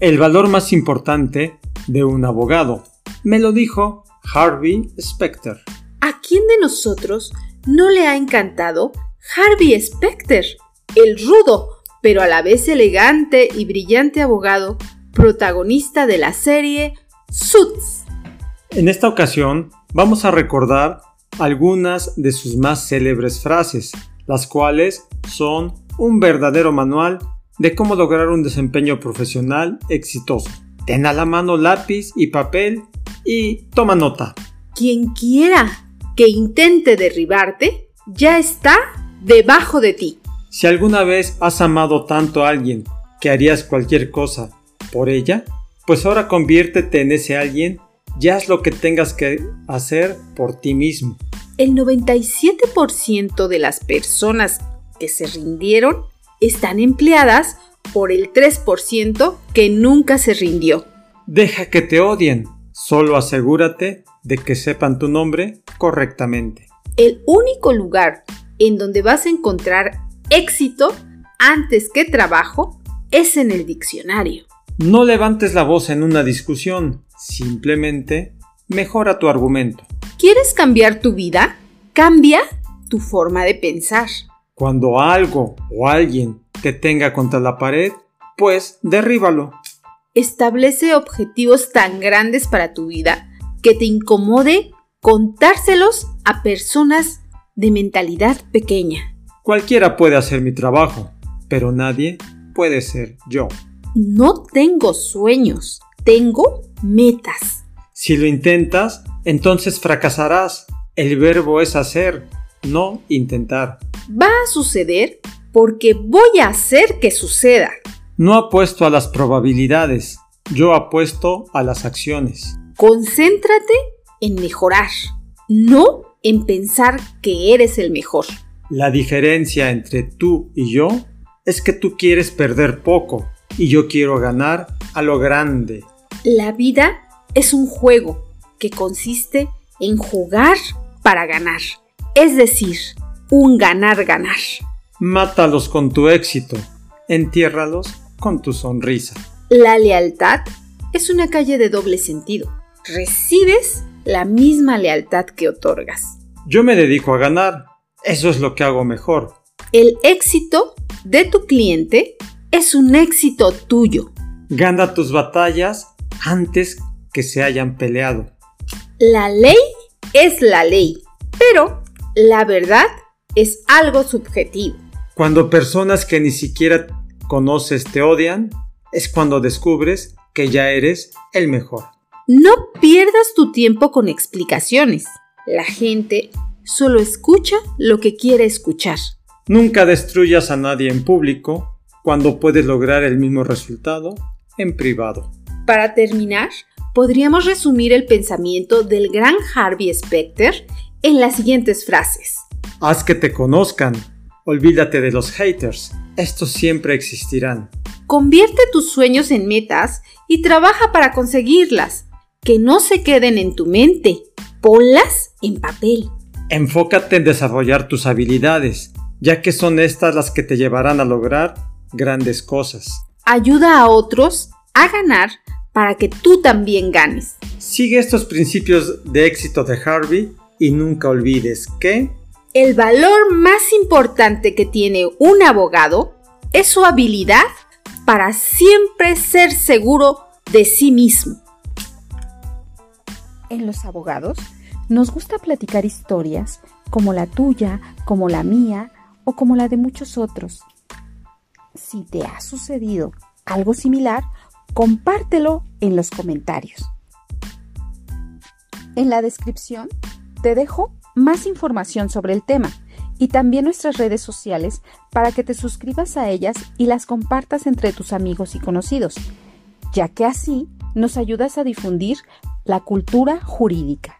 El valor más importante de un abogado. Me lo dijo Harvey Specter. ¿A quién de nosotros no le ha encantado Harvey Specter, el rudo, pero a la vez elegante y brillante abogado, protagonista de la serie Suits? En esta ocasión vamos a recordar algunas de sus más célebres frases, las cuales son un verdadero manual de cómo lograr un desempeño profesional exitoso. Ten a la mano lápiz y papel y toma nota. Quien quiera que intente derribarte ya está debajo de ti. Si alguna vez has amado tanto a alguien que harías cualquier cosa por ella, pues ahora conviértete en ese alguien y haz lo que tengas que hacer por ti mismo. El 97% de las personas que se rindieron están empleadas por el 3% que nunca se rindió. Deja que te odien, solo asegúrate de que sepan tu nombre correctamente. El único lugar en donde vas a encontrar éxito antes que trabajo es en el diccionario. No levantes la voz en una discusión, simplemente mejora tu argumento. ¿Quieres cambiar tu vida? Cambia tu forma de pensar. Cuando algo o alguien te tenga contra la pared, pues derríbalo. Establece objetivos tan grandes para tu vida que te incomode contárselos a personas de mentalidad pequeña. Cualquiera puede hacer mi trabajo, pero nadie puede ser yo. No tengo sueños, tengo metas. Si lo intentas, entonces fracasarás. El verbo es hacer, no intentar. Va a suceder porque voy a hacer que suceda. No apuesto a las probabilidades, yo apuesto a las acciones. Concéntrate en mejorar, no en pensar que eres el mejor. La diferencia entre tú y yo es que tú quieres perder poco y yo quiero ganar a lo grande. La vida es un juego que consiste en jugar para ganar, es decir, un ganar-ganar. Mátalos con tu éxito, entiérralos con tu sonrisa. La lealtad es una calle de doble sentido. Recibes la misma lealtad que otorgas. Yo me dedico a ganar, eso es lo que hago mejor. El éxito de tu cliente es un éxito tuyo. Gana tus batallas antes que se hayan peleado. La ley es la ley, pero la verdad es algo subjetivo. Cuando personas que ni siquiera conoces te odian, es cuando descubres que ya eres el mejor. No pierdas tu tiempo con explicaciones. La gente solo escucha lo que quiere escuchar. Nunca destruyas a nadie en público cuando puedes lograr el mismo resultado en privado. Para terminar, podríamos resumir el pensamiento del gran Harvey Specter en las siguientes frases. Haz que te conozcan. Olvídate de los haters. Estos siempre existirán. Convierte tus sueños en metas y trabaja para conseguirlas. Que no se queden en tu mente. Ponlas en papel. Enfócate en desarrollar tus habilidades, ya que son estas las que te llevarán a lograr grandes cosas. Ayuda a otros a ganar para que tú también ganes. Sigue estos principios de éxito de Harvey y nunca olvides que el valor más importante que tiene un abogado es su habilidad para siempre ser seguro de sí mismo. En los abogados nos gusta platicar historias como la tuya, como la mía o como la de muchos otros. Si te ha sucedido algo similar, compártelo en los comentarios. En la descripción te dejo más información sobre el tema y también nuestras redes sociales para que te suscribas a ellas y las compartas entre tus amigos y conocidos, ya que así nos ayudas a difundir la cultura jurídica.